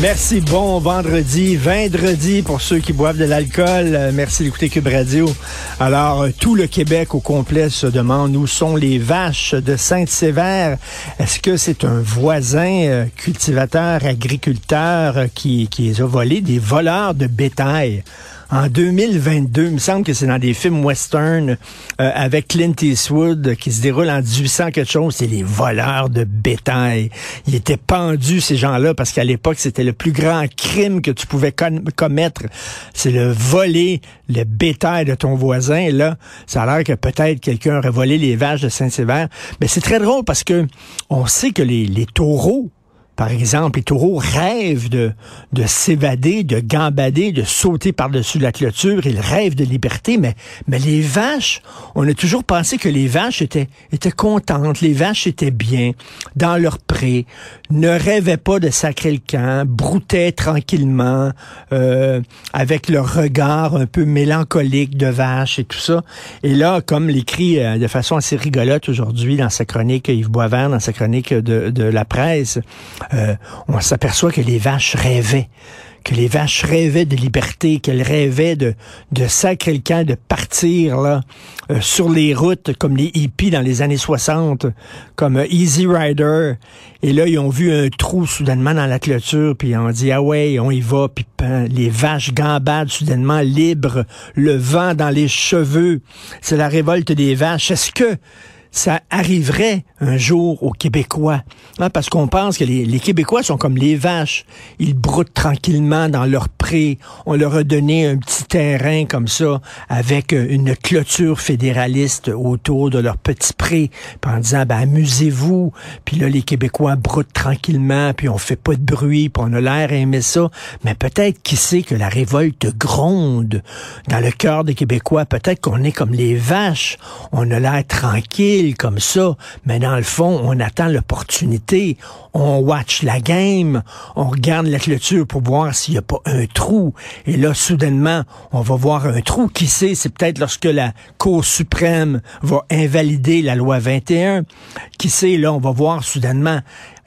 Merci, bon vendredi, vendredi pour ceux qui boivent de l'alcool. Euh, Merci d'écouter Cube Radio. Alors, euh, tout le Québec au complet se demande où sont les vaches de Sainte-Sévère. Est-ce que c'est un voisin euh, cultivateur, agriculteur qui, qui les a volés, des voleurs de bétail? En 2022, il me semble que c'est dans des films western euh, avec Clint Eastwood qui se déroule en 1800 quelque chose, c'est les voleurs de bétail. Ils étaient pendus ces gens-là parce qu'à l'époque c'était le plus grand crime que tu pouvais commettre, c'est le voler le bétail de ton voisin. Là, ça a l'air que peut-être quelqu'un aurait volé les vaches de Saint-Sévère. Mais c'est très drôle parce que on sait que les taureaux par exemple, les taureaux rêvent de, de s'évader, de gambader, de sauter par-dessus la clôture. Ils rêvent de liberté, mais, mais les vaches, on a toujours pensé que les vaches étaient, étaient contentes, les vaches étaient bien dans leur ne rêvaient pas de sacrer le camp, broutaient tranquillement, euh, avec leur regard un peu mélancolique de vache et tout ça. Et là, comme l'écrit euh, de façon assez rigolote aujourd'hui dans sa chronique, Yves Boisvert, dans sa chronique de, de la presse, euh, on s'aperçoit que les vaches rêvaient que les vaches rêvaient de liberté, qu'elles rêvaient de, de sacrer le camp, de partir là euh, sur les routes comme les hippies dans les années 60, comme euh, Easy Rider. Et là, ils ont vu un trou soudainement dans la clôture, puis on dit ah ouais, on y va, puis les vaches gambadent soudainement libres, le vent dans les cheveux. C'est la révolte des vaches. Est-ce que ça arriverait un jour aux Québécois. Hein, parce qu'on pense que les, Québécois sont comme les vaches. Ils broutent tranquillement dans leur pré. On leur a donné un petit terrain comme ça, avec une clôture fédéraliste autour de leur petit pré, en disant, ben, amusez-vous. Puis là, les Québécois broutent tranquillement, puis on fait pas de bruit, puis on a l'air à aimer ça. Mais peut-être, qui sait que la révolte gronde dans le cœur des Québécois. Peut-être qu'on est comme les vaches. On a l'air tranquille comme ça, mais dans le fond, on attend l'opportunité. On watch la game, on regarde la clôture pour voir s'il n'y a pas un trou. Et là, soudainement, on va voir un trou. Qui sait, c'est peut-être lorsque la Cour suprême va invalider la loi 21. Qui sait, là, on va voir soudainement,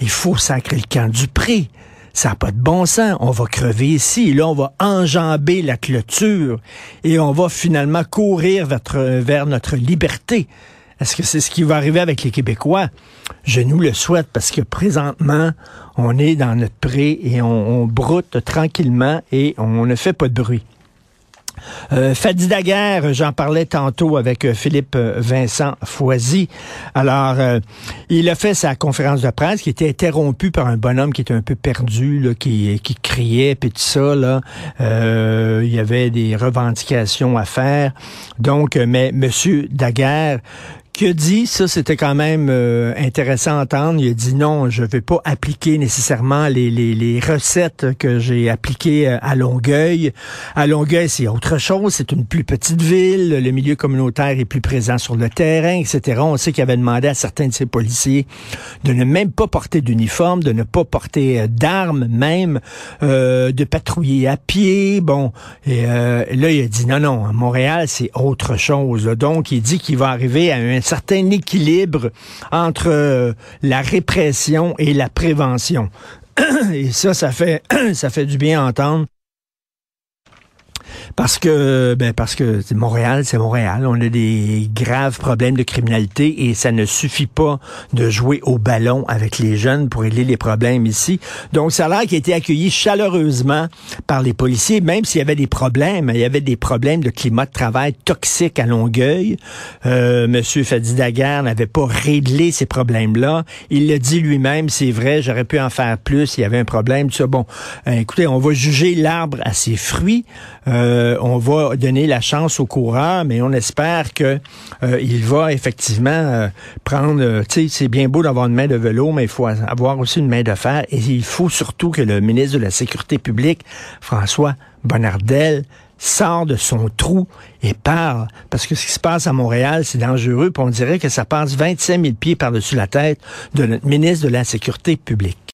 il faut sacrer le camp du prix. Ça n'a pas de bon sens. On va crever ici. Là, on va enjamber la clôture et on va finalement courir vers, vers notre liberté. Est-ce que c'est ce qui va arriver avec les Québécois? Je nous le souhaite parce que présentement, on est dans notre pré et on, broute tranquillement et on ne fait pas de bruit. Euh, Fadi Daguerre, j'en parlais tantôt avec euh, Philippe euh, Vincent Foisy. Alors, euh, il a fait sa conférence de presse qui était interrompue par un bonhomme qui était un peu perdu, là, qui, qui criait, puis tout ça. Là. Euh, il y avait des revendications à faire. Donc, mais Monsieur Daguerre qui a dit, ça c'était quand même euh, intéressant à entendre, il a dit non, je ne vais pas appliquer nécessairement les, les, recettes que j'ai appliquées à Longueuil. À Longueuil, c'est autre chose, c'est une plus petite ville, le milieu communautaire est plus présent sur le terrain, etc. On sait qu'il avait demandé à certains de ses policiers de ne même pas porter d'uniforme, de ne pas porter d'armes même, euh, de patrouiller à pied. Bon, et euh, là, il a dit non, non, à Montréal, c'est autre chose. Donc, il dit qu'il va arriver à un certain équilibre entre euh, la répression et la prévention. Et ça, ça fait, ça fait du bien à entendre. Parce que, ben parce que Montréal, c'est Montréal. On a des graves problèmes de criminalité et ça ne suffit pas de jouer au ballon avec les jeunes pour régler les problèmes ici. Donc, ça a l'air qu'il a été accueilli chaleureusement par les policiers, même s'il y avait des problèmes. Il y avait des problèmes de climat de travail toxique à Longueuil. Euh, Monsieur Fadi Daguerre n'avait pas réglé ces problèmes-là. Il le dit lui-même, c'est vrai, j'aurais pu en faire plus. Il y avait un problème. Bon, euh, écoutez, on va juger l'arbre à ses fruits. Euh, on va donner la chance au coureur, mais on espère que euh, il va effectivement euh, prendre. tu sais, c'est bien beau d'avoir une main de vélo, mais il faut avoir aussi une main de fer. Et il faut surtout que le ministre de la Sécurité publique, François Bonnardel, sort de son trou et parle. Parce que ce qui se passe à Montréal, c'est dangereux. Puis on dirait que ça passe 25 000 pieds par-dessus la tête de notre ministre de la Sécurité publique.